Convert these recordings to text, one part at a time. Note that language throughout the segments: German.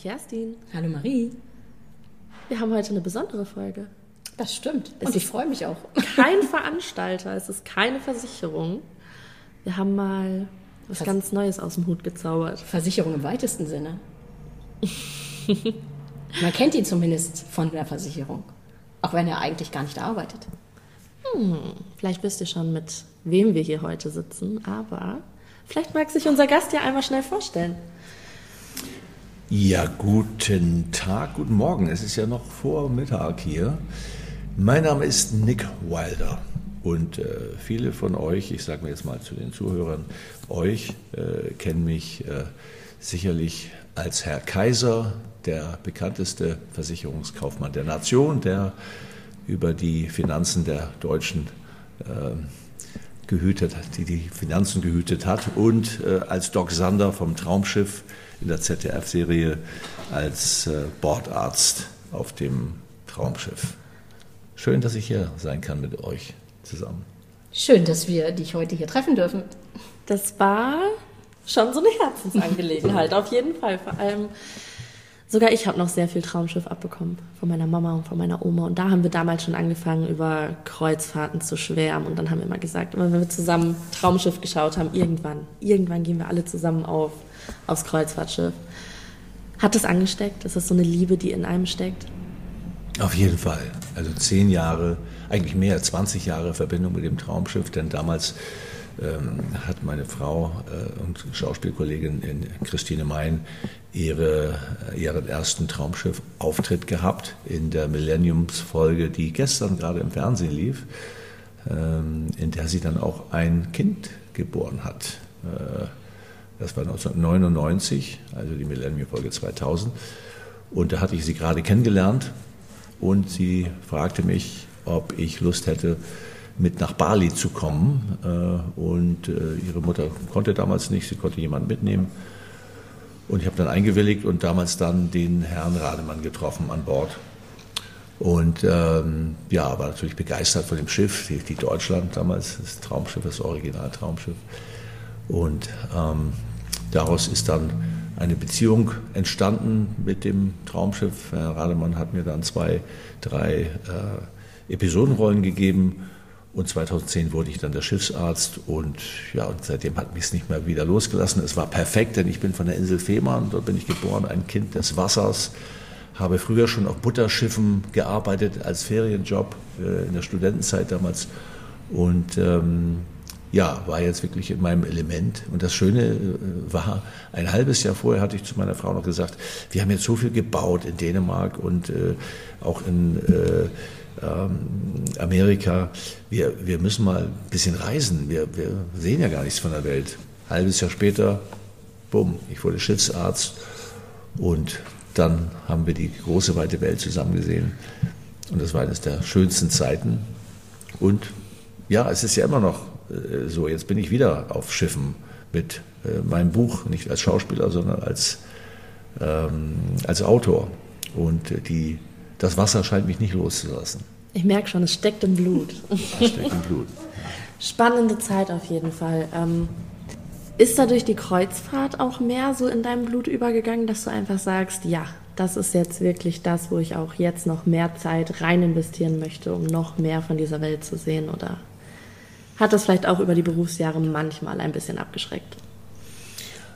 Kerstin. Hallo Marie. Wir haben heute eine besondere Folge. Das stimmt. Es Und ich freue mich auch. Kein Veranstalter, es ist keine Versicherung. Wir haben mal was Vers- ganz Neues aus dem Hut gezaubert. Versicherung im weitesten Sinne. Man kennt ihn zumindest von der Versicherung. Auch wenn er eigentlich gar nicht arbeitet. Vielleicht wisst ihr schon, mit wem wir hier heute sitzen, aber vielleicht mag sich unser Gast ja einmal schnell vorstellen. Ja, guten Tag, guten Morgen. Es ist ja noch vor Mittag hier. Mein Name ist Nick Wilder und äh, viele von euch, ich sage mir jetzt mal zu den Zuhörern, euch äh, kennen mich äh, sicherlich als Herr Kaiser, der bekannteste Versicherungskaufmann der Nation, der über die Finanzen der Deutschen ähm, gehütet, hat, die die Finanzen gehütet hat und äh, als Doc Sander vom Traumschiff in der ZDF-Serie als äh, Bordarzt auf dem Traumschiff. Schön, dass ich hier sein kann mit euch zusammen. Schön, dass wir dich heute hier treffen dürfen. Das war schon so eine Herzensangelegenheit, auf jeden Fall. Vor allem, sogar ich habe noch sehr viel Traumschiff abbekommen von meiner Mama und von meiner Oma. Und da haben wir damals schon angefangen, über Kreuzfahrten zu schwärmen. Und dann haben wir immer gesagt, immer wenn wir zusammen Traumschiff geschaut haben, irgendwann, irgendwann gehen wir alle zusammen auf, aufs Kreuzfahrtschiff. Hat das angesteckt? Ist das so eine Liebe, die in einem steckt? Auf jeden Fall. Also zehn Jahre, eigentlich mehr als 20 Jahre Verbindung mit dem Traumschiff, denn damals ähm, hat meine Frau äh, und Schauspielkollegin in Christine Mein ihre, äh, ihren ersten Traumschiff-Auftritt gehabt in der Millenniums-Folge, die gestern gerade im Fernsehen lief, ähm, in der sie dann auch ein Kind geboren hat. Äh, das war 1999, also die Millennium-Folge 2000. Und da hatte ich sie gerade kennengelernt und sie fragte mich, ob ich Lust hätte, mit nach Bali zu kommen. Äh, Und äh, ihre Mutter konnte damals nicht, sie konnte jemanden mitnehmen. Und ich habe dann eingewilligt und damals dann den Herrn Rademann getroffen an Bord. Und ähm, ja, war natürlich begeistert von dem Schiff, die, die Deutschland damals, das Traumschiff, das Original-Traumschiff. Und ähm, daraus ist dann eine Beziehung entstanden mit dem Traumschiff. Herr Rademann hat mir dann zwei, drei äh, Episodenrollen gegeben. Und 2010 wurde ich dann der Schiffsarzt und ja, und seitdem hat mich es nicht mehr wieder losgelassen. Es war perfekt, denn ich bin von der Insel Fehmarn, dort bin ich geboren, ein Kind des Wassers, habe früher schon auf Butterschiffen gearbeitet als Ferienjob äh, in der Studentenzeit damals und ähm, ja, war jetzt wirklich in meinem Element. Und das Schöne äh, war, ein halbes Jahr vorher hatte ich zu meiner Frau noch gesagt, wir haben jetzt so viel gebaut in Dänemark und äh, auch in äh, ähm, Amerika. Wir, wir müssen mal ein bisschen reisen. Wir, wir sehen ja gar nichts von der Welt. Halbes Jahr später, bumm, ich wurde Schiffsarzt und dann haben wir die große weite Welt zusammen gesehen. Und das war eines der schönsten Zeiten. Und ja, es ist ja immer noch äh, so. Jetzt bin ich wieder auf Schiffen mit äh, meinem Buch, nicht als Schauspieler, sondern als, ähm, als Autor. Und äh, die, das Wasser scheint mich nicht loszulassen. Ich merke schon, es steckt im Blut. Das steckt im Blut. Spannende Zeit auf jeden Fall. Ähm, ist da durch die Kreuzfahrt auch mehr so in deinem Blut übergegangen, dass du einfach sagst, ja, das ist jetzt wirklich das, wo ich auch jetzt noch mehr Zeit rein investieren möchte, um noch mehr von dieser Welt zu sehen? Oder hat das vielleicht auch über die Berufsjahre manchmal ein bisschen abgeschreckt?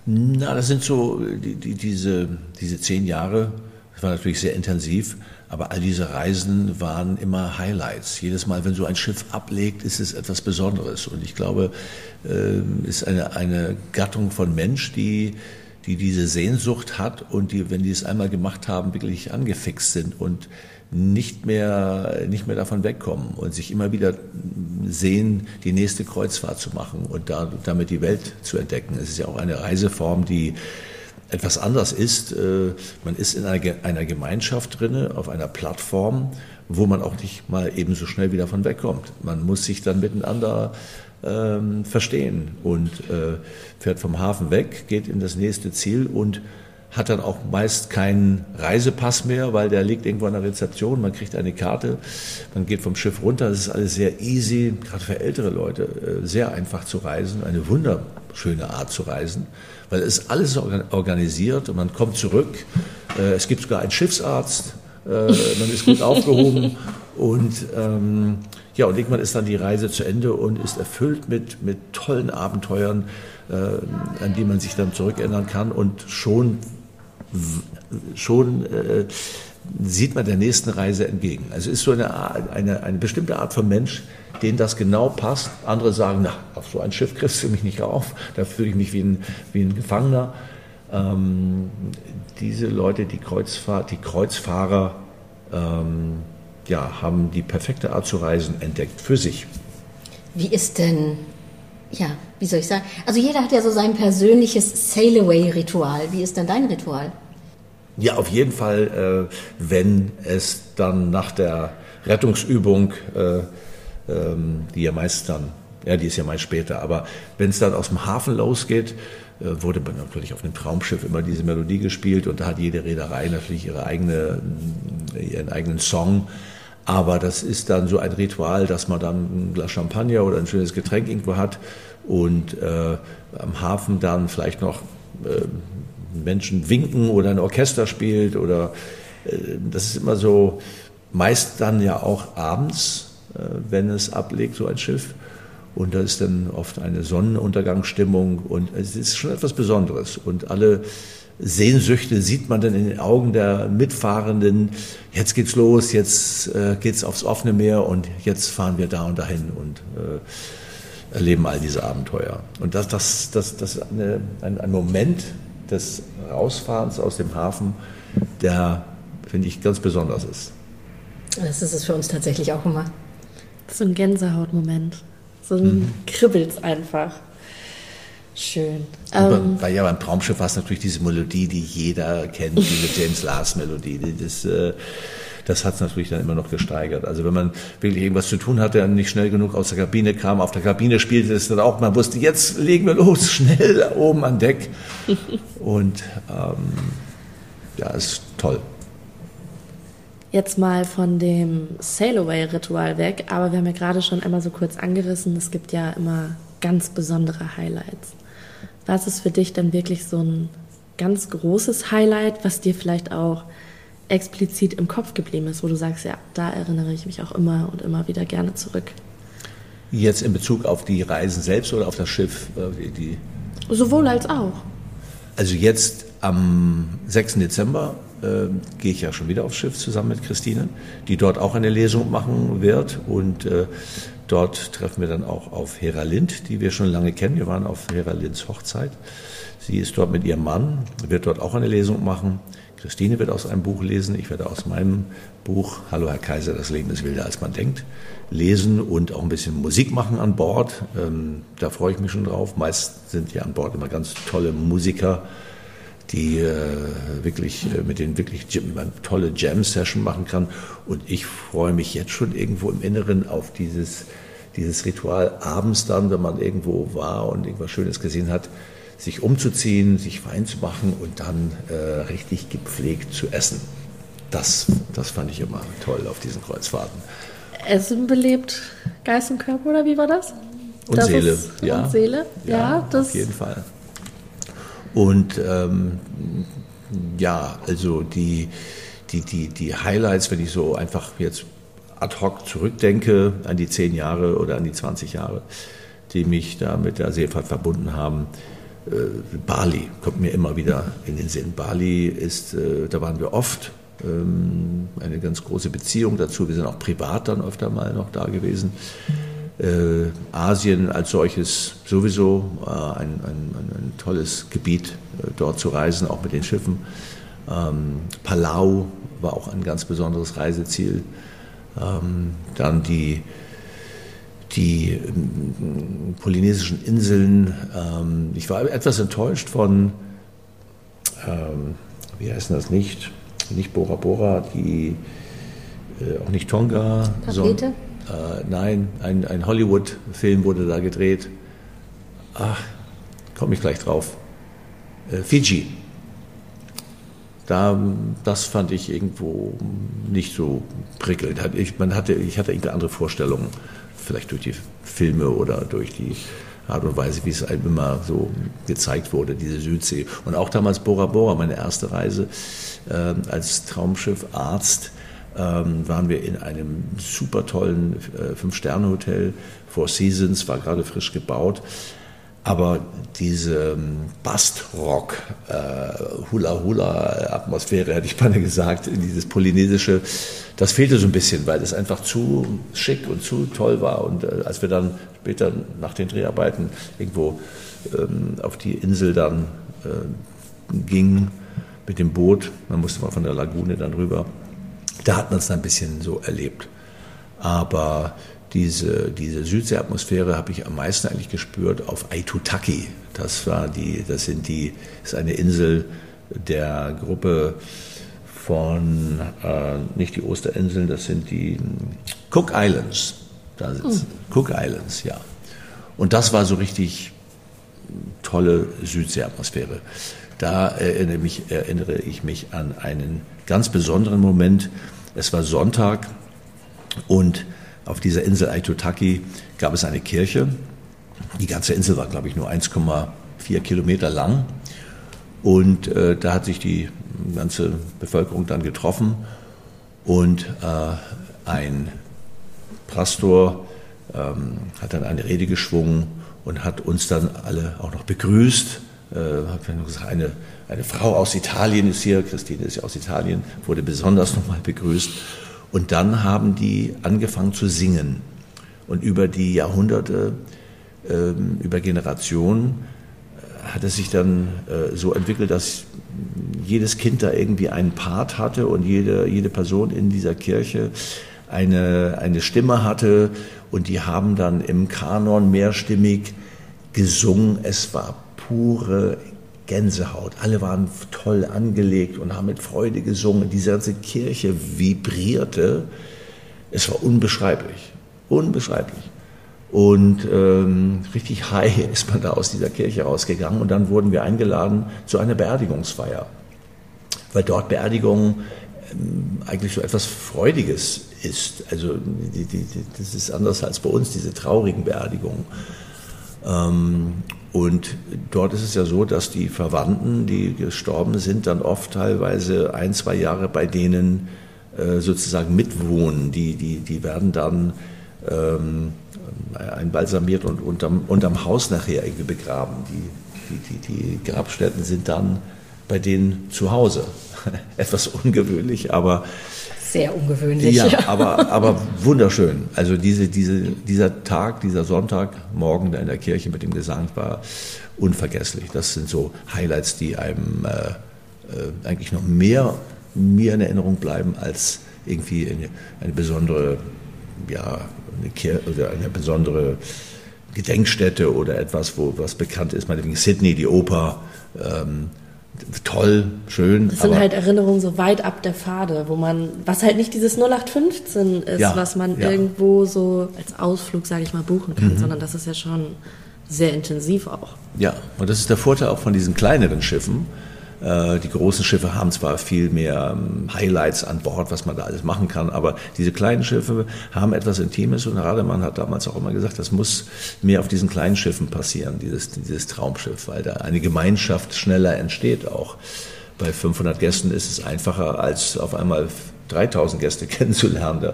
Na, das sind so die, die, diese, diese zehn Jahre, das war natürlich sehr intensiv, aber all diese Reisen waren immer Highlights. Jedes Mal, wenn so ein Schiff ablegt, ist es etwas Besonderes. Und ich glaube, ähm, ist eine, eine Gattung von Mensch, die, die diese Sehnsucht hat und die, wenn die es einmal gemacht haben, wirklich angefixt sind und nicht mehr, nicht mehr davon wegkommen und sich immer wieder sehen, die nächste Kreuzfahrt zu machen und da, damit die Welt zu entdecken. Es ist ja auch eine Reiseform, die etwas anders ist. Äh, Man ist in einer Ge- einer Gemeinschaft drinne, auf einer Plattform, wo man auch nicht mal eben so schnell wieder von wegkommt. Man muss sich dann miteinander ähm, verstehen und äh, fährt vom Hafen weg, geht in das nächste Ziel und hat dann auch meist keinen Reisepass mehr, weil der liegt irgendwo an der Rezeption, man kriegt eine Karte, man geht vom Schiff runter, das ist alles sehr easy, gerade für ältere Leute, äh, sehr einfach zu reisen, eine wunderschöne Art zu reisen, weil es alles organ- organisiert und man kommt zurück Äh, es gibt sogar einen Schiffsarzt. Äh, man ist gut aufgehoben. Und ähm, ja, und irgendwann ist dann die Reise zu Ende und ist erfüllt mit, mit tollen Abenteuern, äh, an die man sich dann zurückerinnern kann. Und schon, schon äh, sieht man der nächsten Reise entgegen. Also ist so eine, eine, eine bestimmte Art von Mensch, denen das genau passt. Andere sagen, na, auf so ein Schiff kriegst du mich nicht auf, da fühle ich mich wie ein, wie ein Gefangener. Ähm, diese Leute, die, Kreuzfahr die Kreuzfahrer, ähm, ja, haben die perfekte Art zu reisen entdeckt für sich. Wie ist denn, ja, wie soll ich sagen? Also jeder hat ja so sein persönliches Sail-Away-Ritual. Wie ist denn dein Ritual? Ja, auf jeden Fall, äh, wenn es dann nach der Rettungsübung, äh, ähm, die ja meist dann, ja, die ist ja meist später, aber wenn es dann aus dem Hafen losgeht, äh, wurde natürlich auf einem Traumschiff immer diese Melodie gespielt und da hat jede Reederei natürlich ihre eigene, ihren eigenen Song. Aber das ist dann so ein Ritual, dass man dann ein Glas Champagner oder ein schönes Getränk irgendwo hat und äh, am Hafen dann vielleicht noch äh, Menschen winken oder ein Orchester spielt oder äh, das ist immer so, meist dann ja auch abends, äh, wenn es ablegt, so ein Schiff. Und da ist dann oft eine Sonnenuntergangsstimmung und es ist schon etwas Besonderes. Und alle Sehnsüchte sieht man dann in den Augen der Mitfahrenden. Jetzt geht's los, jetzt äh, geht's aufs offene Meer und jetzt fahren wir da und dahin und äh, erleben all diese Abenteuer. Und das, das, das, das ist eine, ein, ein Moment, des Rausfahrens aus dem Hafen, der, finde ich, ganz besonders ist. Das ist es für uns tatsächlich auch immer. So ein Gänsehautmoment. So ein mhm. kribbelt's einfach. Schön. Ähm, bei, ja, beim Traumschiff war es natürlich diese Melodie, die jeder kennt, diese James Lars Melodie. Das, äh, das hat es natürlich dann immer noch gesteigert. Also wenn man wirklich irgendwas zu tun hatte und nicht schnell genug aus der Kabine kam, auf der Kabine spielte es dann auch, man wusste, jetzt legen wir los, schnell oben an Deck. Und ähm, ja, ist toll. Jetzt mal von dem Sail-Away-Ritual weg, aber wir haben ja gerade schon einmal so kurz angerissen, es gibt ja immer ganz besondere Highlights. Was ist für dich denn wirklich so ein ganz großes Highlight, was dir vielleicht auch explizit im Kopf geblieben ist, wo du sagst, ja, da erinnere ich mich auch immer und immer wieder gerne zurück. Jetzt in Bezug auf die Reisen selbst oder auf das Schiff? Äh, die Sowohl als auch. Also jetzt am 6. Dezember äh, gehe ich ja schon wieder aufs Schiff zusammen mit Christine, die dort auch eine Lesung machen wird. Und äh, dort treffen wir dann auch auf Hera Lind, die wir schon lange kennen. Wir waren auf Hera Linds Hochzeit. Sie ist dort mit ihrem Mann, wird dort auch eine Lesung machen. Christine wird aus einem Buch lesen, ich werde aus meinem Buch Hallo Herr Kaiser, das Leben ist wilder als man denkt, lesen und auch ein bisschen Musik machen an Bord. Ähm, da freue ich mich schon drauf. Meist sind ja an Bord immer ganz tolle Musiker, die äh, wirklich äh, mit denen wirklich tolle Jam-Session machen kann. Und ich freue mich jetzt schon irgendwo im Inneren auf dieses dieses Ritual abends dann, wenn man irgendwo war und irgendwas Schönes gesehen hat, sich umzuziehen, sich Wein zu machen und dann äh, richtig gepflegt zu essen. Das, das fand ich immer toll auf diesen Kreuzfahrten. Essen belebt Geist und Körper, oder wie war das? Und das Seele, ist, ja. Und Seele, ja, ja das auf jeden Fall. Und ähm, ja, also die, die, die, die Highlights, wenn ich so einfach jetzt ad hoc zurückdenke an die zehn Jahre oder an die 20 Jahre, die mich da mit der Seefahrt verbunden haben, Bali kommt mir immer wieder in den Sinn. Bali ist, äh, da waren wir oft, ähm, eine ganz große Beziehung dazu. Wir sind auch privat dann öfter mal noch da gewesen. Äh, Asien als solches sowieso äh, ein, ein, ein, tolles Gebiet, äh, dort zu reisen, auch mit den Schiffen. Ähm, Palau war auch ein ganz besonderes Reiseziel. Ähm, dann die die ähm, polynesischen Inseln. Ähm, ich war etwas enttäuscht von, ähm, wie heißt das nicht? Nicht Bora Bora, die, äh, auch nicht Tonga. Tapete? Äh, nein, ein, ein Hollywood-Film wurde da gedreht. Ach, komme ich gleich drauf. Äh, Fiji. Da, das fand ich irgendwo nicht so prickelnd. Ich, man hatte, ich hatte irgendeine andere Vorstellungen vielleicht durch die Filme oder durch die Art und Weise, wie es einem immer so gezeigt wurde, diese Südsee. Und auch damals Bora Bora, meine erste Reise äh, als Traumschiffarzt, ähm, waren wir in einem super tollen äh, Fünf-Sterne-Hotel, Four Seasons, war gerade frisch gebaut. Aber diese ähm, Bastrock, äh, hätte ich beinahe gesagt, dieses polynesische, das fehlte so ein bisschen, weil es einfach zu schick und zu toll war. Und äh, als wir dann später nach den Dreharbeiten irgendwo ähm, auf die Insel dann äh, gingen mit dem Boot, man musste mal von der Lagune dann rüber, da hat man es dann ein bisschen so erlebt. Aber diese, diese Südseeatmosphäre habe ich am meisten eigentlich gespürt auf Aitutaki. Das war die, das sind die, ist eine Insel der Gruppe von, äh, nicht die Osterinseln, das sind die Cook Islands. Da sitzen. Mhm. Cook Islands, ja. Und das war so richtig tolle Südseeatmosphäre. Da erinnere, mich, erinnere ich mich an einen ganz besonderen Moment. Es war Sonntag und auf dieser Insel Aitutaki gab es eine Kirche. Die ganze Insel war, glaube ich, nur 1,4 Kilometer lang. Und äh, da hat sich die ganze Bevölkerung dann getroffen und äh, ein Pastor ähm, hat dann eine Rede geschwungen und hat uns dann alle auch noch begrüßt. Äh, hat gesagt, eine, eine Frau aus Italien ist hier, Christine ist ja aus Italien, wurde besonders nochmal begrüßt. Und dann haben die angefangen zu singen. Und über die Jahrhunderte, ähm, über Generationen äh, hat es sich dann äh, so entwickelt, dass jedes Kind da irgendwie einen Part hatte und jede, jede Person in dieser Kirche eine, eine Stimme hatte. Und die haben dann im Kanon mehrstimmig gesungen. Es war pure Gänsehaut. Alle waren toll angelegt und haben mit Freude gesungen. Diese ganze Kirche vibrierte. Es war unbeschreiblich. Unbeschreiblich. Und ähm, richtig high ist man da aus dieser Kirche rausgegangen. Und dann wurden wir eingeladen zu einer Beerdigungsfeier. Weil dort Beerdigung ähm, eigentlich so etwas Freudiges ist. Also die, die, die, das ist anders als bei uns, diese traurigen Beerdigungen. Ähm, und dort ist es ja so, dass die Verwandten, die gestorben sind, dann oft teilweise ein, zwei Jahre bei denen äh, sozusagen mitwohnen. Die, die, die werden dann ähm, einbalsamiert und unterm, unterm Haus nachher irgendwie begraben. Die, die, die, die Grabstätten sind dann bei denen zu Hause. Etwas ungewöhnlich, aber sehr ungewöhnlich. Ja, aber, aber wunderschön. Also diese, diese, dieser Tag, dieser Sonntagmorgen da in der Kirche mit dem Gesang war unvergesslich. Das sind so Highlights, die einem äh, äh, eigentlich noch mehr mir in Erinnerung bleiben als irgendwie eine, eine besondere, ja, eine, Kirche, oder eine besondere Gedenkstätte oder etwas, wo was bekannt ist, meinetwegen Sydney, die Oper. Ähm, toll, schön. Das sind halt Erinnerungen so weit ab der Pfade, wo man, was halt nicht dieses 0815 ist, ja, was man ja. irgendwo so als Ausflug, sage ich mal, buchen kann, mhm. sondern das ist ja schon sehr intensiv auch. Ja, und das ist der Vorteil auch von diesen kleineren Schiffen die großen Schiffe haben zwar viel mehr ähm, Highlights an Bord, was man da alles machen kann, aber diese kleinen Schiffe haben etwas Intimes und Rademann hat damals auch immer gesagt, das muss mehr auf diesen kleinen Schiffen passieren, dieses, dieses Traumschiff, weil da eine Gemeinschaft schneller entsteht auch. Bei 500 Gästen ist es einfacher, als auf einmal 3000 Gäste kennenzulernen.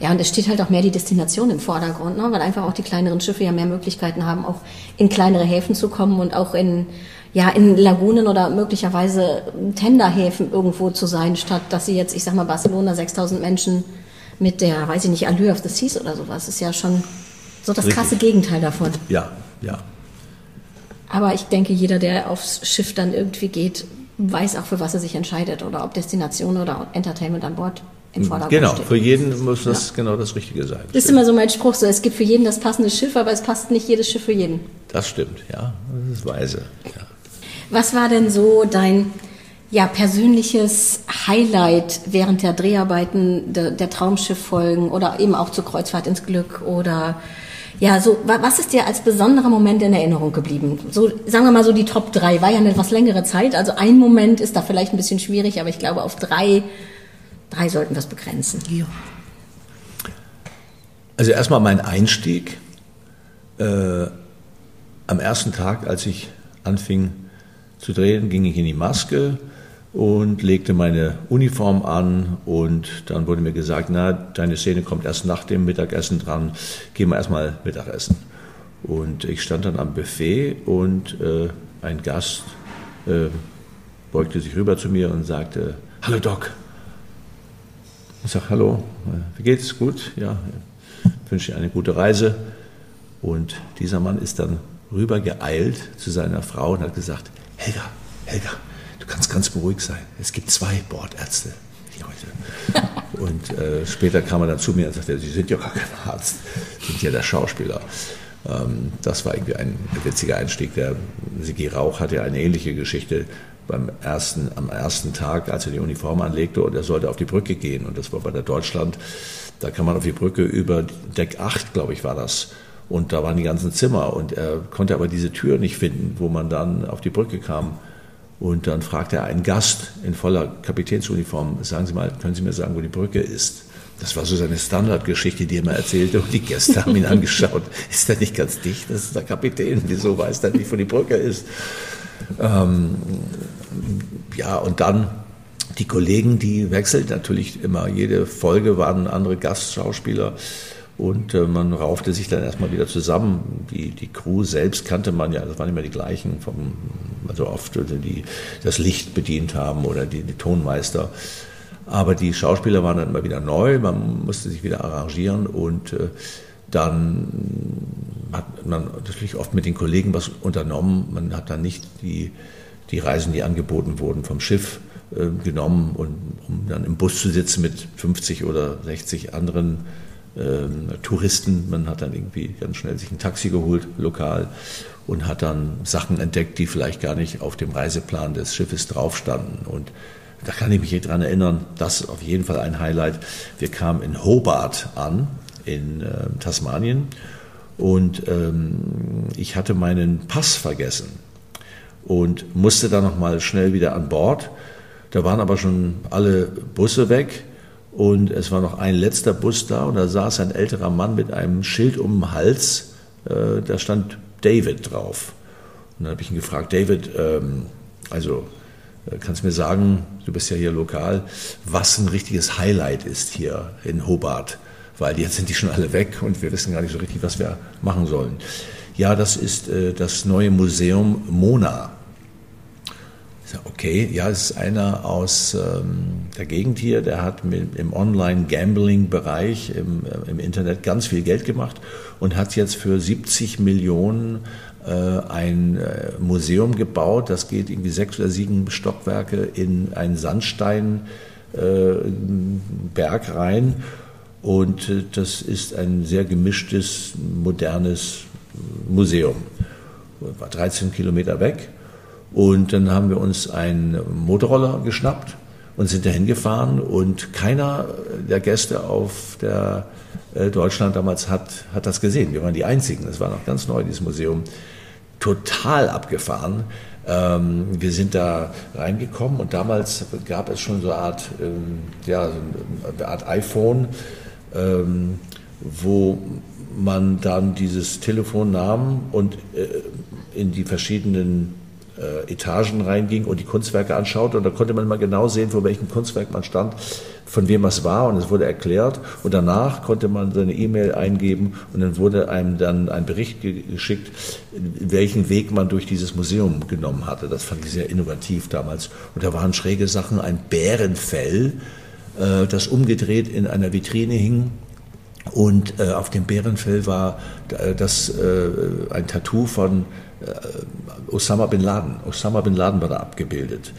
Ja, und es steht halt auch mehr die Destination im Vordergrund, ne? weil einfach auch die kleineren Schiffe ja mehr Möglichkeiten haben, auch in kleinere Häfen zu kommen und auch in ja, in Lagunen oder möglicherweise Tenderhäfen irgendwo zu sein, statt dass sie jetzt, ich sag mal, Barcelona 6000 Menschen mit der, weiß ich nicht, Allure of the Seas oder sowas, ist ja schon so das Richtig. krasse Gegenteil davon. Ja, ja. Aber ich denke, jeder, der aufs Schiff dann irgendwie geht, weiß auch, für was er sich entscheidet oder ob Destination oder Entertainment an Bord im Vordergrund Genau, steht. für jeden muss das ja. genau das Richtige sein. Das ist immer so mein Spruch, so es gibt für jeden das passende Schiff, aber es passt nicht jedes Schiff für jeden. Das stimmt, ja, das ist weise. Ja. Was war denn so dein ja, persönliches Highlight während der Dreharbeiten der, der Traumschifffolgen oder eben auch zur Kreuzfahrt ins Glück oder ja, so, was ist dir als besonderer Moment in Erinnerung geblieben? So, sagen wir mal so die Top 3, war ja eine etwas längere Zeit, also ein Moment ist da vielleicht ein bisschen schwierig, aber ich glaube auf drei, drei sollten wir es begrenzen. Ja. Also erstmal mein Einstieg, äh, am ersten Tag, als ich anfing zu drehen, ging ich in die Maske und legte meine Uniform an und dann wurde mir gesagt, na, deine Szene kommt erst nach dem Mittagessen dran, geh mal erstmal Mittagessen. Und ich stand dann am Buffet und äh, ein Gast äh, beugte sich rüber zu mir und sagte, hallo Doc. Ich sage, hallo, äh, wie geht's? Gut? Ja, ich wünsche dir eine gute Reise. Und dieser Mann ist dann rüber geeilt zu seiner Frau und hat gesagt, Helga, Helga, du kannst ganz beruhigt sein. Es gibt zwei Bordärzte hier heute. Und äh, später kam er dann zu mir und sagte, Sie sind ja gar kein Arzt, Sie sind ja der Schauspieler. Ähm, das war irgendwie ein witziger Einstieg. Der Sigi Rauch hatte eine ähnliche Geschichte beim ersten, am ersten Tag, als er die Uniform anlegte und er sollte auf die Brücke gehen. Und das war bei der Deutschland. Da kann man auf die Brücke über Deck 8, glaube ich, war das. Und da waren die ganzen Zimmer. Und er konnte aber diese Tür nicht finden, wo man dann auf die Brücke kam. Und dann fragte er einen Gast in voller Kapitänsuniform, sagen Sie mal, können Sie mir sagen, wo die Brücke ist? Das war so seine Standardgeschichte, die er mir erzählte. Und die Gäste haben ihn angeschaut. Ist er nicht ganz dicht? Das ist der Kapitän. Wieso weiß er nicht, wo die Brücke ist? Ähm, ja, und dann die Kollegen, die wechselt natürlich immer. Jede Folge waren andere Gastschauspieler. Und äh, man raufte sich dann erstmal wieder zusammen. Die, die Crew selbst kannte man ja, das waren immer die gleichen, vom, also oft die das Licht bedient haben oder die, die Tonmeister. Aber die Schauspieler waren dann immer wieder neu, man musste sich wieder arrangieren und äh, dann hat man natürlich oft mit den Kollegen was unternommen. Man hat dann nicht die, die Reisen, die angeboten wurden, vom Schiff äh, genommen, und, um dann im Bus zu sitzen mit 50 oder 60 anderen Touristen. Man hat dann irgendwie ganz schnell sich ein Taxi geholt, lokal, und hat dann Sachen entdeckt, die vielleicht gar nicht auf dem Reiseplan des Schiffes drauf standen. Und da kann ich mich daran erinnern, das ist auf jeden Fall ein Highlight. Wir kamen in Hobart an, in äh, Tasmanien, und ähm, ich hatte meinen Pass vergessen und musste dann nochmal schnell wieder an Bord. Da waren aber schon alle Busse weg und es war noch ein letzter Bus da und da saß ein älterer Mann mit einem Schild um den Hals. Äh, da stand David drauf. Und dann habe ich ihn gefragt, David, ähm, also äh, kannst du mir sagen, du bist ja hier lokal, was ein richtiges Highlight ist hier in Hobart? Weil jetzt sind die schon alle weg und wir wissen gar nicht so richtig, was wir machen sollen. Ja, das ist äh, das neue Museum Mona okay, ja, es ist einer aus ähm, der Gegend hier, der hat mit, im Online-Gambling-Bereich im, äh, im, Internet ganz viel Geld gemacht und hat jetzt für 70 Millionen äh, ein äh, Museum gebaut. Das geht irgendwie sechs oder sieben Stockwerke in einen Sandsteinberg äh, rein. Und äh, das ist ein sehr gemischtes, modernes Museum. War 13 Kilometer weg und dann haben wir uns einen Motorroller geschnappt und sind dahin gefahren und keiner der Gäste auf der äh, Deutschland damals hat, hat das gesehen. Wir waren die Einzigen. Das war noch ganz neu, dieses Museum. Total abgefahren. Ähm, wir sind da reingekommen und damals gab es schon so eine Art, ähm, ja, eine Art iPhone, ähm, wo man dann dieses Telefon nahm und äh, in die verschiedenen äh, Etagen reinging und die Kunstwerke anschaute. Und da konnte man mal genau sehen, vor welchem Kunstwerk man stand, von wem es war. Und es wurde erklärt. Und danach konnte man seine E-Mail eingeben und dann wurde einem dann ein Bericht geschickt, welchen Weg man durch dieses Museum genommen hatte. Das fand ich sehr innovativ damals. Und da waren schräge Sachen, ein Bärenfell, äh, das umgedreht in einer Vitrine hing. Und äh, auf dem Bärenfell war das äh, ein Tattoo von äh, Osama bin Laden. Osama bin Laden war da abgebildet.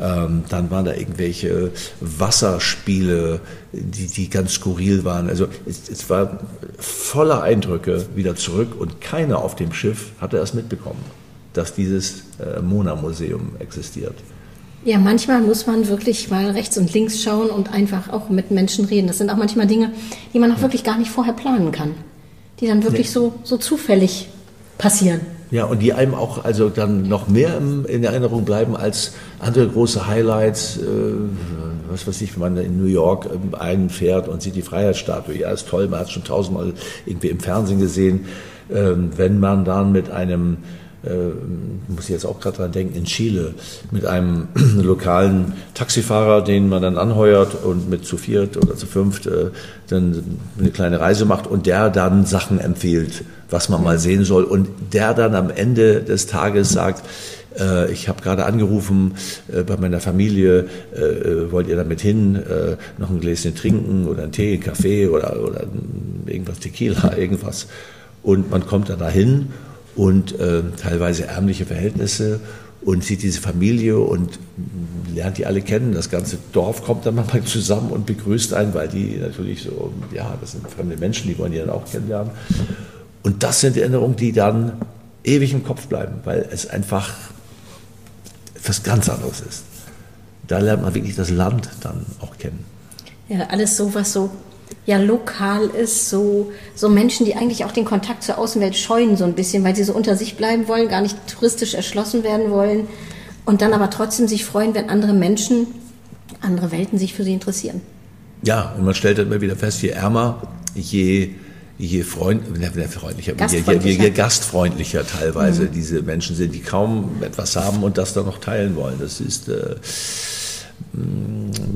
Ähm, dann waren da irgendwelche Wasserspiele, die, die ganz skurril waren. Also es, es, war voller Eindrücke wieder zurück und keiner auf dem Schiff hatte es mitbekommen, dass dieses äh, Mona-Museum existiert. Ja, manchmal muss man wirklich mal rechts und links schauen und einfach auch mit Menschen reden. Das sind auch manchmal Dinge, die man auch wirklich gar nicht vorher planen kann, die dann wirklich nee. so, so zufällig passieren. Ja, und die einem auch also dann noch mehr in Erinnerung bleiben als andere große Highlights, äh, was weiß ich, wenn man in New York einfährt und sieht die Freiheitsstatue. Ja, ist toll, man hat es schon tausendmal irgendwie im Fernsehen gesehen. ähm, wenn man dann mit einem äh, muss ich jetzt auch gerade dran denken, in Chile mit einem lokalen Taxifahrer, den man dann anheuert und mit zu viert oder zu fünft äh, dann eine kleine Reise macht und der dann Sachen empfiehlt, was man mal sehen soll und der dann am Ende des Tages sagt, äh, ich habe gerade angerufen äh, bei meiner Familie, äh, äh wollt ihr damit hin, äh, noch ein Gläschen trinken oder einen Tee, einen Kaffee oder, oder irgendwas Tequila, irgendwas. Und man kommt dann dahin und äh, teilweise ärmliche Verhältnisse und sieht diese Familie und lernt die alle kennen. Das ganze Dorf kommt dann mal zusammen und begrüßt einen, weil die natürlich so, ja, das sind fremde Menschen, die wollen die dann auch kennenlernen. Und das sind Erinnerungen, die dann ewig im Kopf bleiben, weil es einfach etwas ganz anderes ist. Da lernt man wirklich das Land dann auch kennen. Ja, alles so, was so ja lokal ist, so, so Menschen, die eigentlich auch den Kontakt zur Außenwelt scheuen so ein bisschen, weil sie so unter sich bleiben wollen, gar nicht touristisch erschlossen werden wollen und dann aber trotzdem sich freuen, wenn andere Menschen, andere Welten sich für sie interessieren. Ja, und man stellt dann immer wieder fest, je ärmer, je je, freund, freundlicher, gastfreundlicher. Je, je, je, gastfreundlicher teilweise mhm. diese Menschen sind, die kaum etwas haben und das dann noch teilen wollen. Das ist, äh,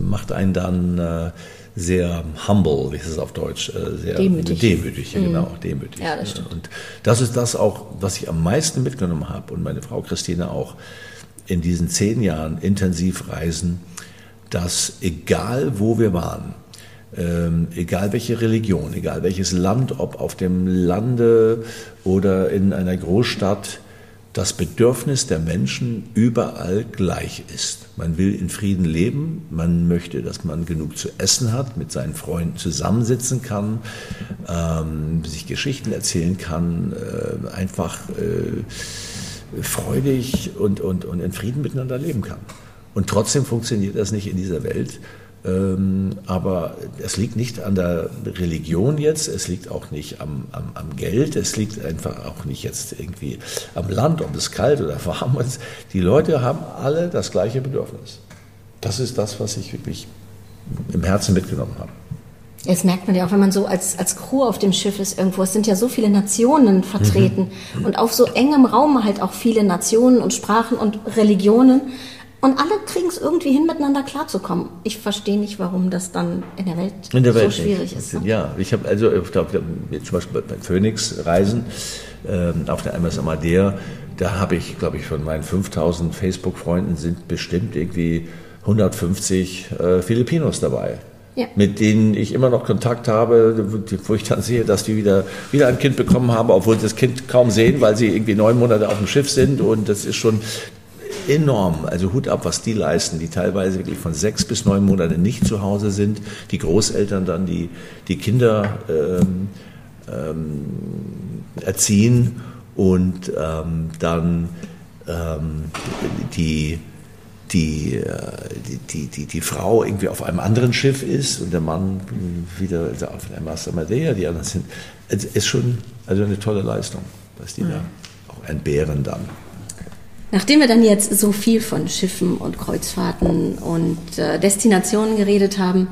macht einen dann äh, sehr humble, wie ist es auf Deutsch? Äh, sehr demütig. Demütig, mhm. genau, demütig. Ja, das stimmt. Und das ist das auch, was ich am meisten mitgenommen habe und meine Frau Christine auch in diesen zehn Jahren intensiv reisen, dass egal wo wir waren, ähm, egal welche Religion, egal welches Land, ob auf dem Lande oder in einer Großstadt, das Bedürfnis der Menschen überall gleich ist. Man will in Frieden leben, man möchte, dass man genug zu essen hat, mit seinen Freunden zusammensitzen kann, ähm, sich Geschichten erzählen kann, äh, einfach äh, freudig und, und, und in Frieden miteinander leben kann. Und trotzdem funktioniert das nicht in dieser Welt, aber es liegt nicht an der Religion jetzt, es liegt auch nicht am, am, am, Geld, es liegt einfach auch nicht jetzt irgendwie am Land, ob es kalt oder warm ist. Die Leute haben alle das gleiche Bedürfnis. Das ist das, was ich wirklich im Herzen mitgenommen habe. Jetzt merkt man ja auch, wenn man so als, als Crew auf dem Schiff ist irgendwo, es sind ja so viele Nationen vertreten mhm. und auf so engem Raum halt auch viele Nationen und Sprachen und Religionen. Und alle kriegen es irgendwie hin, miteinander klarzukommen. Ich verstehe nicht, warum das dann in der Welt, in der Welt so schwierig ist. Ne? Ja, ich habe also ich glaub, zum Beispiel bei Phoenix-Reisen äh, auf der MS Amadea, da habe ich, glaube ich, von meinen 5000 Facebook-Freunden sind bestimmt irgendwie 150 äh, Filipinos dabei. Ja. mit denen ich immer noch Kontakt habe, wo ich dann sehe, dass die wieder, wieder ein Kind bekommen haben, obwohl sie das Kind kaum sehen, weil sie irgendwie neun Monate auf dem Schiff sind und das ist schon, enorm. Also Hut ab, was die leisten, die teilweise wirklich von sechs bis neun Monaten nicht zu Hause sind. Die Großeltern dann die, die Kinder ähm, ähm, erziehen und ähm, dann ähm, die, die, äh, die, die, die, die Frau irgendwie auf einem anderen Schiff ist und der Mann wieder auf der Master Madeira, die anderen sind. Es ist schon also eine tolle Leistung, was die da auch entbehren dann. Nachdem wir dann jetzt so viel von Schiffen und Kreuzfahrten und äh, Destinationen geredet haben,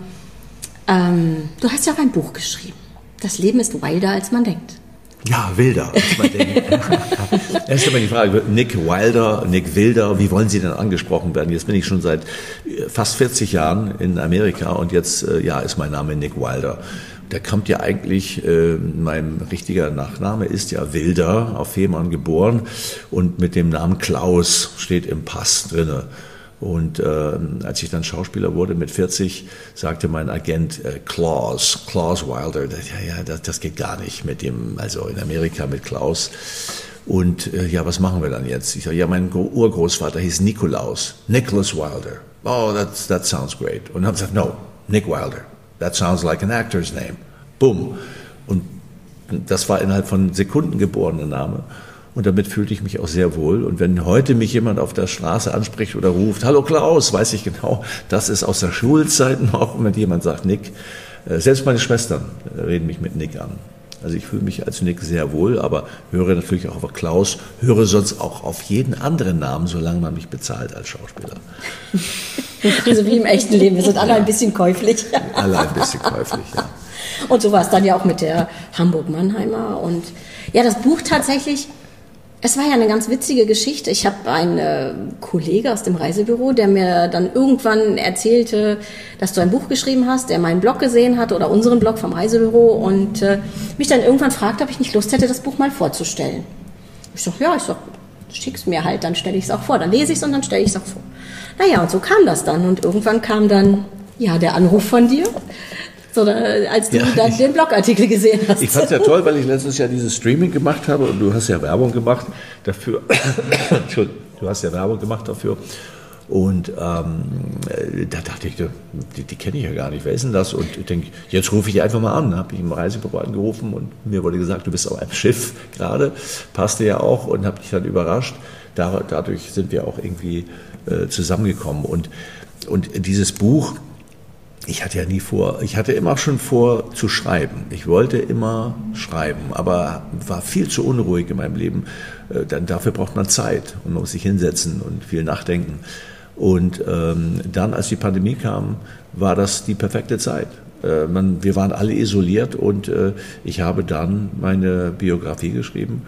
ähm, du hast ja auch ein Buch geschrieben. Das Leben ist wilder, als man denkt. Ja, wilder, als man denkt. Erst einmal die Frage, Nick Wilder, Nick Wilder, wie wollen Sie denn angesprochen werden? Jetzt bin ich schon seit äh, fast 40 Jahren in Amerika und jetzt äh, ja, ist mein Name Nick Wilder der kommt ja eigentlich, äh, mein richtiger Nachname ist ja Wilder, auf Fehmarn geboren und mit dem Namen Klaus steht im Pass drinne. Und äh, als ich dann Schauspieler wurde mit 40, sagte mein Agent äh, Klaus, Klaus Wilder, ja, ja, das, das geht gar nicht mit dem, also in Amerika mit Klaus. Und äh, ja, was machen wir dann jetzt? Ich sage, ja, mein Urgroßvater hieß Nikolaus, Nicholas Wilder. Oh, that, that sounds great. Und dann habe ich gesagt, no, Nick Wilder. That sounds like an actor's name. Boom. Und das war innerhalb von Sekunden geborener Name. Und damit fühlte ich mich auch sehr wohl. Und wenn heute mich jemand auf der Straße anspricht oder ruft, Hallo Klaus, weiß ich genau, das ist aus der Schulzeit noch. Und wenn jemand sagt Nick, äh, selbst meine Schwestern reden mich mit Nick an. Also ich fühle mich als Nick sehr wohl, aber höre natürlich auch auf Klaus, höre sonst auch auf jeden anderen Namen, solange man mich bezahlt als Schauspieler. Also wie im echten Leben, wir sind alle ja. ein bisschen käuflich. Alle ein bisschen käuflich, ja. Und so war es dann ja auch mit der Hamburg-Mannheimer und Ja, das Buch tatsächlich, es war ja eine ganz witzige Geschichte. Ich habe einen äh, Kollege aus dem Reisebüro, der mir dann irgendwann erzählte, dass du ein Buch geschrieben hast, der meinen Blog gesehen hat oder unseren Blog vom Reisebüro und äh, mich dann irgendwann fragte, ob ich nicht Lust hätte, das Buch mal vorzustellen. Ich sag, ja, ich sag, schick's mir halt, dann stelle ich es auch vor. Dann lese ich es und dann stelle ich es auch vor. Naja, und so kam das dann. Und irgendwann kam dann, ja, der Anruf von dir sondern äh, als du ja, dann ich, den Blogartikel gesehen hast. Ich fand es ja toll, weil ich letztes Jahr dieses Streaming gemacht habe und du hast ja Werbung gemacht dafür. du hast ja Werbung gemacht dafür. Und ähm, da dachte ich, die, die kenne ich ja gar nicht. Wer ist denn das? Und ich denke, jetzt rufe ich einfach mal an. Habe ich im Reisebüro angerufen und mir wurde gesagt, du bist auf einem Schiff gerade. Passte ja auch und habe dich dann überrascht. Da, dadurch sind wir auch irgendwie äh, zusammengekommen. Und, und dieses Buch, ich hatte ja nie vor, ich hatte immer schon vor zu schreiben. Ich wollte immer schreiben, aber war viel zu unruhig in meinem Leben. Äh, dann, dafür braucht man Zeit und man muss sich hinsetzen und viel nachdenken. Und ähm, dann, als die Pandemie kam, war das die perfekte Zeit. Äh, man, wir waren alle isoliert und äh, ich habe dann meine Biografie geschrieben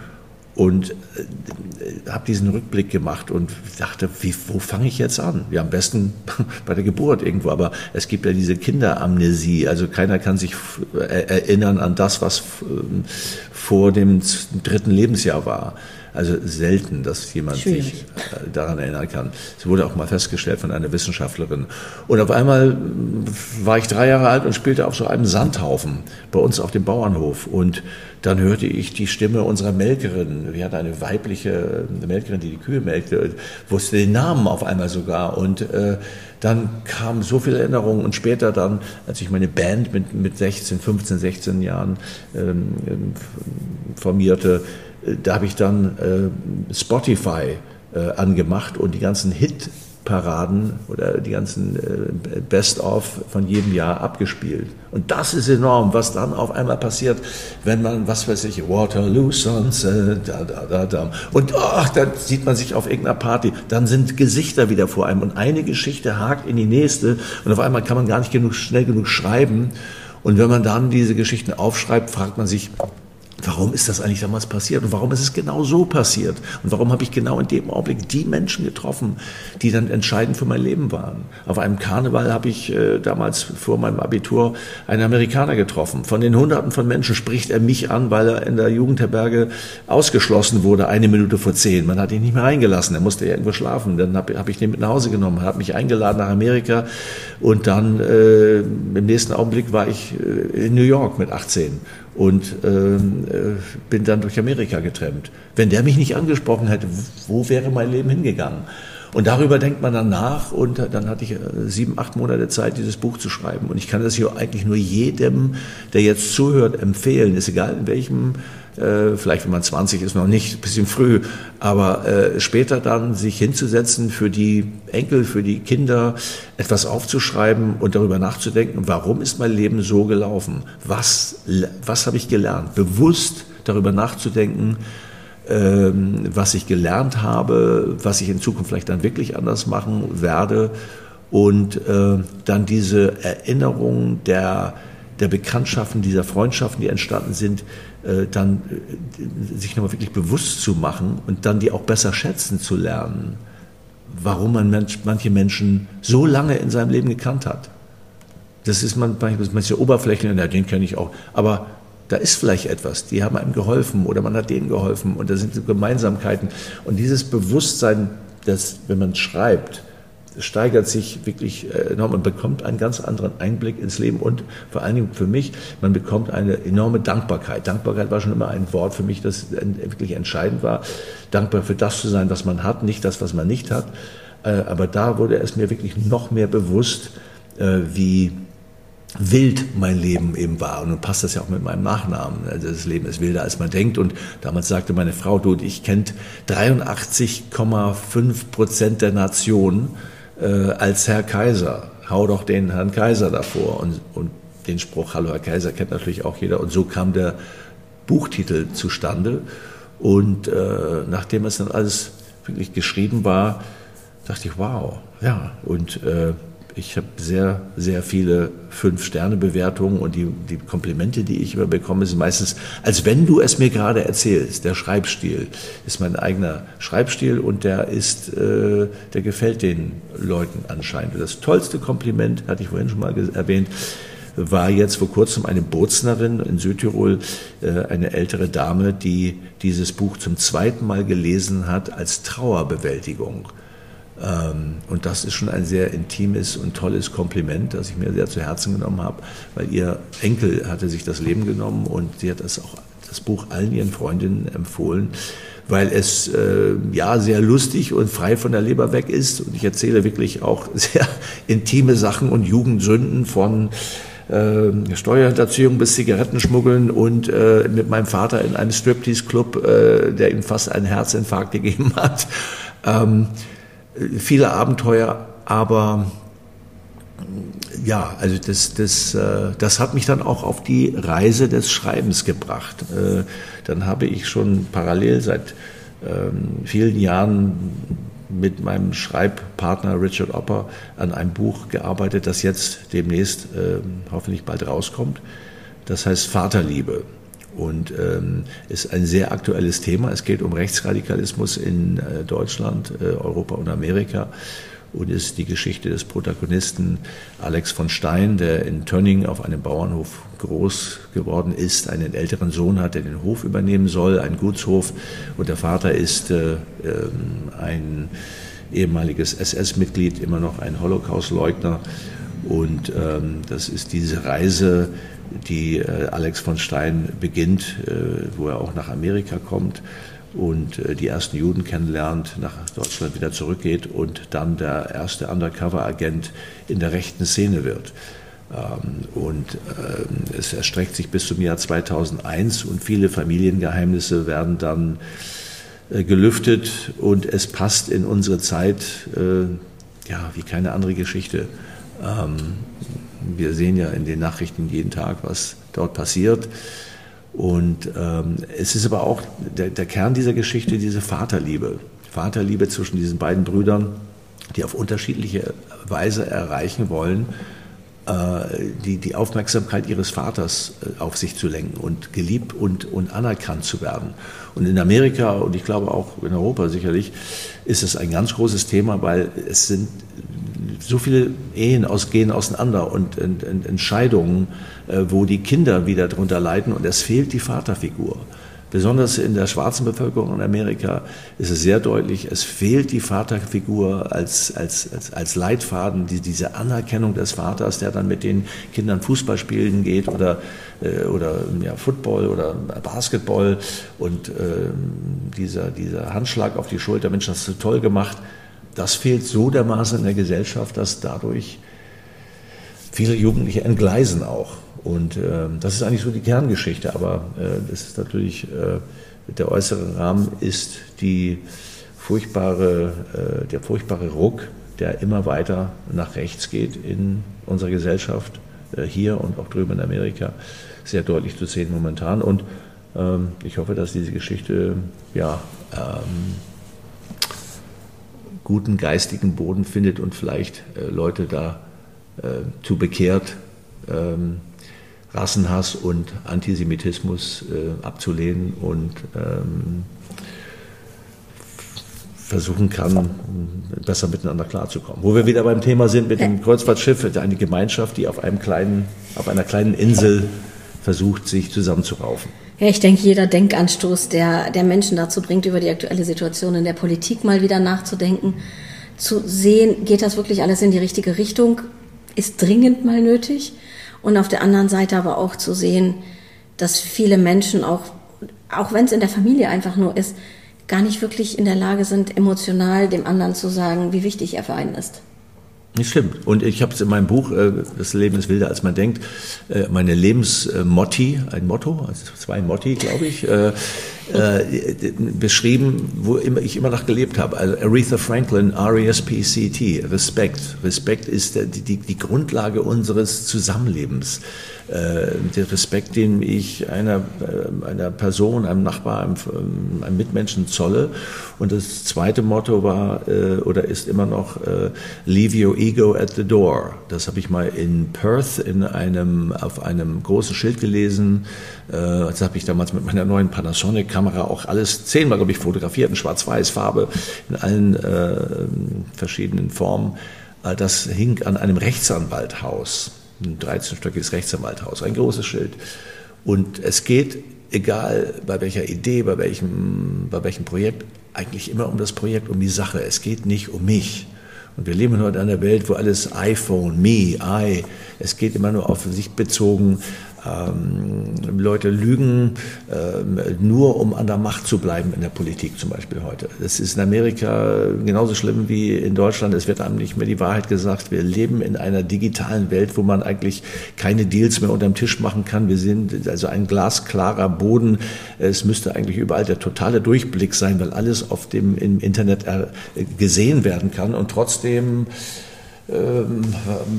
und äh, habe diesen Rückblick gemacht und dachte, wie, wo fange ich jetzt an? Ja, am besten bei der Geburt irgendwo, aber es gibt ja diese Kinderamnesie, also keiner kann sich erinnern an das, was ähm, vor dem dritten Lebensjahr war. Also selten, dass jemand Schwierig. sich äh, daran erinnern kann. Es wurde auch mal festgestellt von einer Wissenschaftlerin. Und auf einmal äh, war ich drei Jahre alt und spielte auf so einem Sandhaufen bei uns auf dem Bauernhof. Und dann hörte ich die Stimme unserer Melkerin. Wir hatten eine weibliche Melkerin, die die Kühe melkte, wusste den Namen auf einmal sogar. Und äh, dann kamen so viele Erinnerungen. Und später dann, als ich meine Band mit, mit 16, 15, 16 Jahren ähm, ähm formierte, da habe ich dann äh, Spotify äh, angemacht und die ganzen Hit-Paraden oder die ganzen äh, Best-of von jedem Jahr abgespielt. Und das ist enorm, was dann auf einmal passiert, wenn man, was weiß ich, Waterloo Sunset, da, da, da, da. Und ach, dann sieht man sich auf irgendeiner Party, dann sind Gesichter wieder vor einem und eine Geschichte hakt in die nächste und auf einmal kann man gar nicht genug, schnell genug schreiben. Und wenn man dann diese Geschichten aufschreibt, fragt man sich, Warum ist das eigentlich damals passiert und warum ist es genau so passiert und warum habe ich genau in dem Augenblick die Menschen getroffen, die dann entscheidend für mein Leben waren? Auf einem Karneval habe ich äh, damals vor meinem Abitur einen Amerikaner getroffen. Von den Hunderten von Menschen spricht er mich an, weil er in der Jugendherberge ausgeschlossen wurde, eine Minute vor zehn. Man hat ihn nicht mehr reingelassen, er musste irgendwo schlafen. Dann habe hab ich den mit nach Hause genommen, hat mich eingeladen nach Amerika und dann äh, im nächsten Augenblick war ich äh, in New York mit 18 und ähm, äh, bin dann durch Amerika getrennt. Wenn der mich nicht angesprochen hätte, wo wäre mein Leben hingegangen? Und darüber denkt man dann nach und dann hatte ich äh, sieben, acht Monate Zeit, dieses Buch zu schreiben. Und ich kann das hier eigentlich nur jedem, der jetzt zuhört, empfehlen. Ist egal in welchem äh, vielleicht wenn man 20 ist, noch nicht, ein bisschen früh, aber äh, später dann sich hinzusetzen, für die Enkel, für die Kinder etwas aufzuschreiben und darüber nachzudenken, warum ist mein Leben so gelaufen? Was, was habe ich gelernt? Bewusst darüber nachzudenken, ähm, was ich gelernt habe, was ich in Zukunft vielleicht dann wirklich anders machen werde und äh, dann diese Erinnerung der, der Bekanntschaften, dieser Freundschaften, die entstanden sind, äh, dann äh, sich nochmal wirklich bewusst zu machen und dann die auch besser schätzen zu lernen, warum man Mensch, manche Menschen so lange in seinem Leben gekannt hat. Das ist man, manche oberflächlich, ja, den kenne ich auch, aber da ist vielleicht etwas, die haben einem geholfen oder man hat denen geholfen und da sind so Gemeinsamkeiten. Und dieses Bewusstsein, dass, wenn man schreibt, steigert sich wirklich äh, enorm. Man bekommt einen ganz anderen Einblick ins Leben und vor allen Dingen für mich, man bekommt eine enorme Dankbarkeit. Dankbarkeit war schon immer ein Wort für mich, das wirklich entscheidend war. Dankbar für das zu sein, was man hat, nicht das, was man nicht hat. Äh, aber da wurde es mir wirklich noch mehr bewusst, äh, wie wild mein Leben eben war. Und nun passt das ja auch mit meinem Nachnamen. Das Leben ist wilder, als man denkt. Und damals sagte meine Frau, du, ich kennt 83,5 Prozent der Nation äh, als Herr Kaiser. Hau doch den Herrn Kaiser davor. Und, und den Spruch Hallo Herr Kaiser kennt natürlich auch jeder. Und so kam der Buchtitel zustande. Und äh, nachdem es dann alles wirklich geschrieben war, dachte ich, wow, ja. Und äh, Ich habe sehr, sehr viele Fünf-Sterne-Bewertungen und die, die Komplimente, die ich immer bekomme, sind meistens, als wenn du es mir gerade erzählst. Der Schreibstil ist mein eigener Schreibstil und der ist, äh, der gefällt den Leuten anscheinend. Das tollste Kompliment, hatte ich vorhin schon mal erwähnt, war jetzt vor kurzem eine Bootsnerin in Südtirol, äh, eine ältere Dame, die dieses Buch zum zweiten Mal gelesen hat als Trauerbewältigung. Ähm, und das ist schon ein sehr intimes und tolles Kompliment, das ich mir sehr zu Herzen genommen habe, weil ihr Enkel hatte sich das Leben genommen und sie hat das auch das Buch allen ihren Freundinnen empfohlen, weil es äh, ja sehr lustig und frei von der Leber weg ist und ich erzähle wirklich auch sehr intime Sachen und Jugendsünden von äh, Steuerhinterziehung bis Zigarettenschmuggeln und äh, mit meinem Vater in einem Striptease-Club, äh, der ihm fast einen Herzinfarkt gegeben hat. Ähm, viele Abenteuer, aber ja, also das, das, äh, das hat mich dann auch auf die Reise des Schreibens gebracht. Äh, dann habe ich schon parallel seit ähm, vielen Jahren mit meinem Schreibpartner Richard Opper an einem Buch gearbeitet, das jetzt demnächst ähm, hoffentlich bald rauskommt. Das heißt Vaterliebe und ähm, ist ein sehr aktuelles Thema. Es geht um Rechtsradikalismus in äh, Deutschland, äh, Europa und Amerika und ist die Geschichte des Protagonisten Alex von Stein, der in Tönning auf einem Bauernhof groß geworden ist, einen älteren Sohn hat, der den Hof übernehmen soll, einen Gutshof und der Vater ist äh, ähm, ein ehemaliges SS-Mitglied, immer noch ein Holocaust-Leugner und ähm, das ist diese Reise die äh, Alex von Stein beginnt, äh, wo er auch nach Amerika kommt und äh, die ersten Juden kennenlernt, nach Deutschland wieder zurückgeht und dann der erste Undercover-Agent in der rechten Szene wird. Ähm, und ähm, es erstreckt sich bis zum Jahr 2001 und viele Familiengeheimnisse werden dann gelüftet und es passt in unsere Zeit ja, wie keine andere Geschichte. Wir sehen ja in den Nachrichten jeden Tag, was dort passiert. Und ähm, es ist aber auch der, der Kern dieser Geschichte, diese Vaterliebe. Vaterliebe zwischen diesen beiden Brüdern, die auf unterschiedliche Weise erreichen wollen, die, die Aufmerksamkeit ihres Vaters äh, auf sich zu lenken und geliebt und, und anerkannt zu werden. Und in Amerika und ich glaube auch in Europa sicherlich ist es ein ganz großes Thema, weil es sind so viele Ehen aus, gehen auseinander und, und, und Entscheidungen, äh, wo die Kinder wieder darunter leiden und es fehlt die Vaterfigur. Besonders in der schwarzen Bevölkerung in Amerika ist es sehr deutlich, es fehlt die Vaterfigur als, als, als, als Leitfaden, die, diese Anerkennung des Vaters, der dann mit den Kindern Fußball spielen geht oder, äh, oder ja, Football oder Basketball und äh, dieser, dieser Handschlag auf die Schulter, Mensch, das du toll gemacht das fehlt so dermaßen in der Gesellschaft, dass dadurch viele Jugendliche entgleisen auch. Und äh, das ist eigentlich so die Kerngeschichte, aber äh, das ist natürlich, äh, der äußere Rahmen ist die furchtbare, äh, der furchtbare Ruck, der immer weiter nach rechts geht in unserer Gesellschaft, äh, hier und auch drüben in Amerika, sehr deutlich zu sehen momentan. Und ähm, ich hoffe, dass diese Geschichte ja, ähm, guten geistigen Boden findet und vielleicht äh, Leute da zu bekehrt, ähm, Rassenhass und Antisemitismus äh, abzulehnen und ähm, versuchen kann, besser miteinander klarzukommen. Wo wir wieder beim Thema sind mit dem Kreuzfahrtschiff, eine Gemeinschaft, die auf einem kleinen, auf einer kleinen Insel versucht, sich zusammenzuraufen. Ja, ich denke, jeder Denkanstoß, der, der Menschen dazu bringt, über die aktuelle Situation in der Politik mal wieder nachzudenken, zu sehen, geht das wirklich alles in die richtige Richtung, ist dringend mal nötig. Und auf der anderen Seite aber auch zu sehen, dass viele Menschen auch, auch wenn es in der Familie einfach nur ist, gar nicht wirklich in der Lage sind, emotional dem anderen zu sagen, wie wichtig er für einen ist. Das stimmt. Und ich habe es in meinem Buch, äh, Das Leben ist wilder als man denkt, äh, meine Lebensmotti, ein Motto, also zwei Motti, glaube ich, äh, beschrieben, wo ich immer nach gelebt habe. Also Aretha Franklin, R-E-S-P-C-T, Respekt. Respekt ist die, die, die Grundlage unseres Zusammenlebens. Äh, der Respekt, den ich einer, äh, einer Person, einem Nachbar, einem, einem Mitmenschen zolle. Und das zweite Motto war äh, oder ist immer noch Leave your ego at the door. Das habe ich mal in Perth in einem, auf einem großen Schild gelesen. Das habe ich damals mit meiner neuen Panasonic-Kamera auch alles zehnmal, glaube ich, fotografiert in Schwarz-Weiß, Farbe, in allen äh, verschiedenen Formen. Das hing an einem Rechtsanwalthaus, ein 13-stöckiges Rechtsanwalthaus, ein großes Schild. Und es geht, egal bei welcher Idee, bei welchem, bei welchem Projekt, eigentlich immer um das Projekt, um die Sache. Es geht nicht um mich. Und wir leben heute in einer Welt, wo alles iPhone, me, I, es geht immer nur auf sich bezogen. Ähm, Leute lügen ähm, nur, um an der Macht zu bleiben in der Politik zum Beispiel heute. Das ist in Amerika genauso schlimm wie in Deutschland. Es wird einem nicht mehr die Wahrheit gesagt. Wir leben in einer digitalen Welt, wo man eigentlich keine Deals mehr unterm Tisch machen kann. Wir sind also ein glasklarer Boden. Es müsste eigentlich überall der totale Durchblick sein, weil alles auf dem im Internet äh, gesehen werden kann und trotzdem ähm,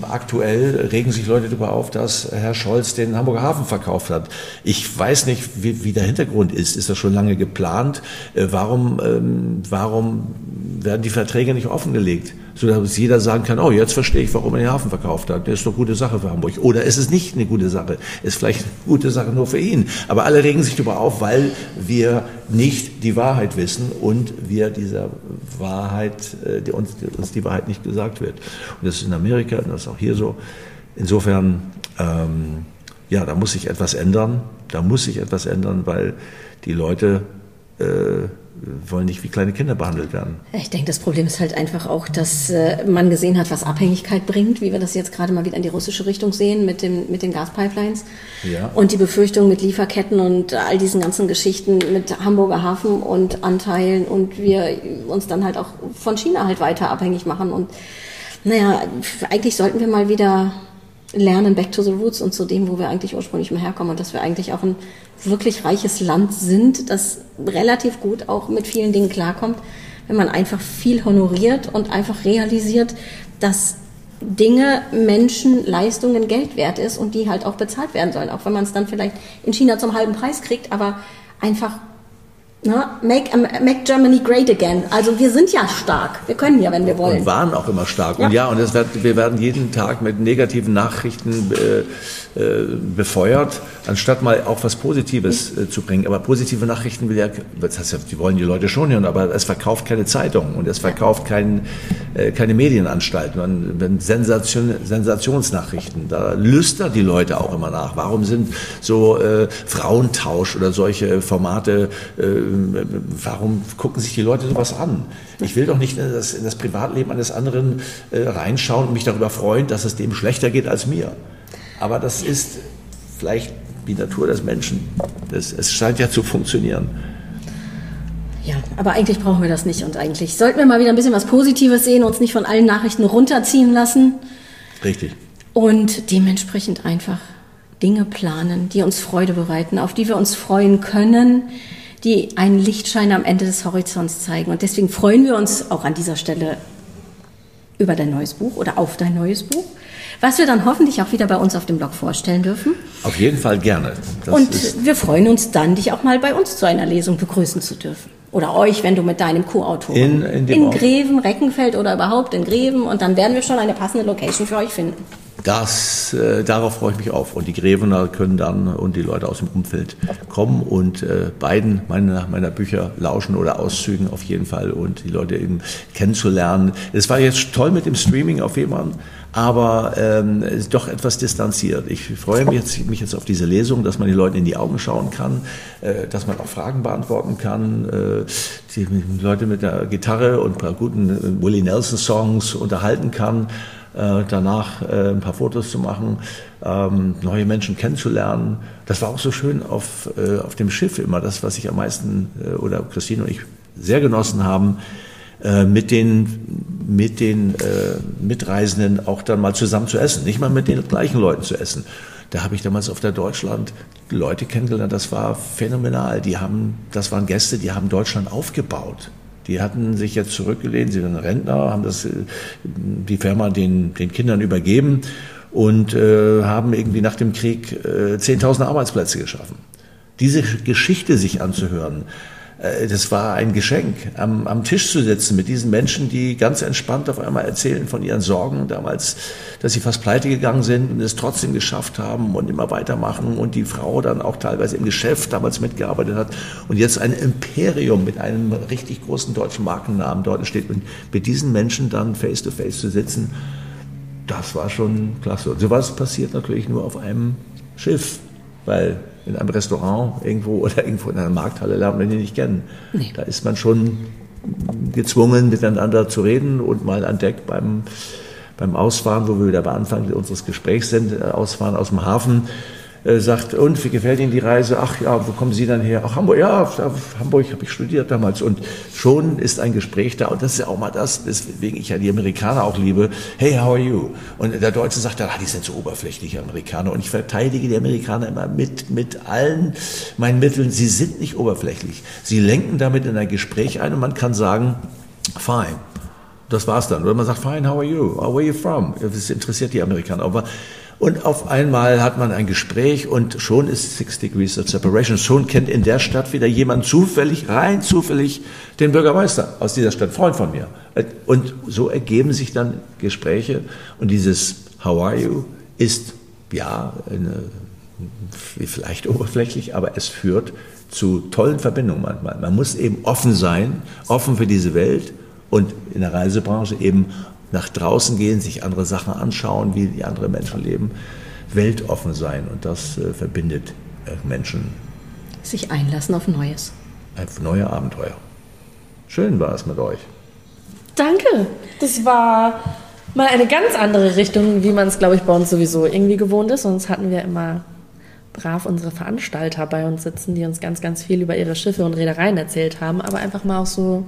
aktuell regen sich Leute darüber auf, dass Herr Scholz den Hamburger Hafen verkauft hat. Ich weiß nicht, wie, wie der Hintergrund ist. Ist das schon lange geplant? Äh, warum, ähm, warum werden die Verträge nicht offengelegt? So dass jeder sagen kann, oh, jetzt verstehe ich, warum er den Hafen verkauft hat. Das ist doch gute Sache für Hamburg. Oder ist es nicht eine gute Sache? Ist vielleicht eine gute Sache nur für ihn. Aber alle regen sich darüber auf, weil wir nicht die Wahrheit wissen und wir dieser Wahrheit, äh, die uns, uns die Wahrheit nicht gesagt wird. Und das ist in Amerika und das ist auch hier so. Insofern, ähm, ja, da muss sich etwas ändern. Da muss sich etwas ändern, weil die Leute äh, wollen nicht wie kleine Kinder behandelt werden. Ich denke, das Problem ist halt einfach auch, dass äh, man gesehen hat, was Abhängigkeit bringt, wie wir das jetzt gerade mal wieder in die russische Richtung sehen mit, dem, mit den Gaspipelines. Ja. Und die Befürchtung mit Lieferketten und all diesen ganzen Geschichten mit Hamburger Hafen und Anteilen und wir uns dann halt auch von China halt weiter abhängig machen. Und naja, eigentlich sollten wir mal wieder lernen, back to the roots und zu dem, wo wir eigentlich ursprünglich mal herkommen und dass wir eigentlich auch ein wirklich reiches Land sind, das relativ gut auch mit vielen Dingen klarkommt, wenn man einfach viel honoriert und einfach realisiert, dass Dinge, Menschen, Leistungen Geld wert ist und die halt auch bezahlt werden sollen, auch wenn man es dann vielleicht in China zum halben Preis kriegt, aber einfach na, make, make Germany great again. Also wir sind ja stark. Wir können ja, wenn wir wollen. Und waren auch immer stark. Ja. Und ja, und das wird, wir werden jeden Tag mit negativen Nachrichten äh, äh, befeuert, anstatt mal auch was Positives äh, zu bringen. Aber positive Nachrichten will ja, das heißt ja, die wollen die Leute schon hören, aber es verkauft keine Zeitung und es verkauft kein, äh, keine Medienanstalten. Man, wenn Sensation, Sensationsnachrichten, da lüstert die Leute auch immer nach. Warum sind so äh, Frauentausch oder solche Formate, warum gucken sich die Leute sowas an? Ich will doch nicht in das, in das Privatleben eines anderen äh, reinschauen und mich darüber freuen, dass es dem schlechter geht als mir. Aber das ist vielleicht die Natur des Menschen. Das, es scheint ja zu funktionieren. Ja, aber eigentlich brauchen wir das nicht und eigentlich sollten wir mal wieder ein bisschen was Positives sehen, uns nicht von allen Nachrichten runterziehen lassen. Richtig. Und dementsprechend einfach Dinge planen, die uns Freude bereiten, auf die wir uns freuen können, die einen Lichtschein am Ende des Horizonts zeigen. Und deswegen freuen wir uns auch an dieser Stelle über dein neues Buch oder auf dein neues Buch was wir dann hoffentlich auch wieder bei uns auf dem Blog vorstellen dürfen. Auf jeden Fall gerne. Das und wir freuen uns dann, dich auch mal bei uns zu einer Lesung begrüßen zu dürfen. Oder euch, wenn du mit deinem Co-Autor in, in, in Greven, Reckenfeld oder überhaupt in Greven und dann werden wir schon eine passende Location für euch finden. Das, äh, darauf freue ich mich auf. Und die Grevener können dann und die Leute aus dem Umfeld kommen und äh, beiden meiner, meiner Bücher lauschen oder Auszügen auf jeden Fall und die Leute eben kennenzulernen. Es war jetzt toll mit dem Streaming auf Fall aber ähm, doch etwas distanziert. Ich freue mich jetzt, mich jetzt auf diese Lesung, dass man die Leute in die Augen schauen kann, äh, dass man auch Fragen beantworten kann, äh, die Leute mit der Gitarre und ein paar guten äh, Willie Nelson Songs unterhalten kann, danach äh, ein paar Fotos zu machen, ähm, neue Menschen kennenzulernen. Das war auch so schön auf, äh, auf dem Schiff immer, das, was ich am meisten äh, oder Christine und ich sehr genossen haben äh, mit den, mit den äh, Mitreisenden auch dann mal zusammen zu essen, nicht mal mit den gleichen Leuten zu essen. Da habe ich damals auf der Deutschland Leute kennengelernt, das war phänomenal. Die haben, das waren Gäste, die haben Deutschland aufgebaut. Die hatten sich jetzt zurückgelehnt, sie sind Rentner, haben das, die Firma den, den Kindern übergeben und äh, haben irgendwie nach dem Krieg äh, 10.000 Arbeitsplätze geschaffen. Diese Geschichte sich anzuhören, äh, das war ein Geschenk, am, am Tisch zu sitzen mit diesen Menschen, die ganz entspannt auf einmal erzählen von ihren Sorgen damals, dass sie fast pleite gegangen sind und es trotzdem geschafft haben und immer weitermachen und die Frau dann auch teilweise im Geschäft damals mitgearbeitet hat und jetzt ein Imperium mit einem richtig großen deutschen Markennamen dort steht und mit diesen Menschen dann face to face zu sitzen, das war schon klasse. Und sowas passiert natürlich nur auf einem Schiff, weil in einem Restaurant irgendwo oder irgendwo in einer Markthalle lernt man die nicht kennen. Nee. Da ist man schon gezwungen, miteinander zu reden und mal an Deck beim, beim Ausfahren, wo wir wieder bei Anfang unseres Gesprächs sind, äh, Ausfahren aus dem Hafen, äh, sagt, und wie gefällt Ihnen die Reise? Ach ja, wo kommen Sie dann her? Ach, Hamburg, ja, Hamburg habe ich studiert damals. Und schon ist ein Gespräch da. Und das ist ja auch mal das, weswegen ich ja die Amerikaner auch liebe. Hey, how are you? Und der Deutsche sagt dann, ah, die sind so oberflächlich, Amerikaner. Und ich verteidige die Amerikaner immer mit, mit allen meinen Mitteln. Sie sind nicht oberflächlich. Sie lenken damit in ein Gespräch ein und man kann sagen, fine. Das war's dann. Oder man sagt, fine, how are you? Where are you from? Das interessiert die Amerikaner. Aber und auf einmal hat man ein Gespräch und schon ist Six Degrees of Separation. Schon kennt in der Stadt wieder jemand zufällig, rein zufällig, den Bürgermeister aus dieser Stadt, Freund von mir. Und so ergeben sich dann Gespräche. Und dieses How are you ist, ja, eine, vielleicht oberflächlich, aber es führt zu tollen Verbindungen manchmal. Man muss eben offen sein, offen für diese Welt und in der Reisebranche eben nach draußen gehen, sich andere Sachen anschauen, wie die anderen Menschen leben, weltoffen sein und das äh, verbindet äh, Menschen. Sich einlassen auf Neues. Auf neue Abenteuer. Schön war es mit euch. Danke. Das war mal eine ganz andere Richtung, wie man es, glaube ich, bei uns sowieso irgendwie gewohnt ist. Sonst hatten wir immer brav unsere Veranstalter bei uns sitzen, die uns ganz, ganz viel über ihre Schiffe und Reedereien erzählt haben, aber einfach mal auch so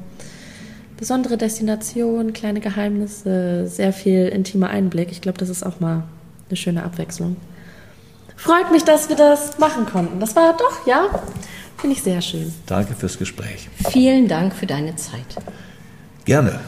besondere Destination, kleine Geheimnisse, sehr viel intimer Einblick. Ich glaube, das ist auch mal eine schöne Abwechslung. Freut mich, dass wir das machen konnten. Das war doch, ja, finde ich sehr schön. Danke fürs Gespräch. Vielen Dank für deine Zeit. Gerne.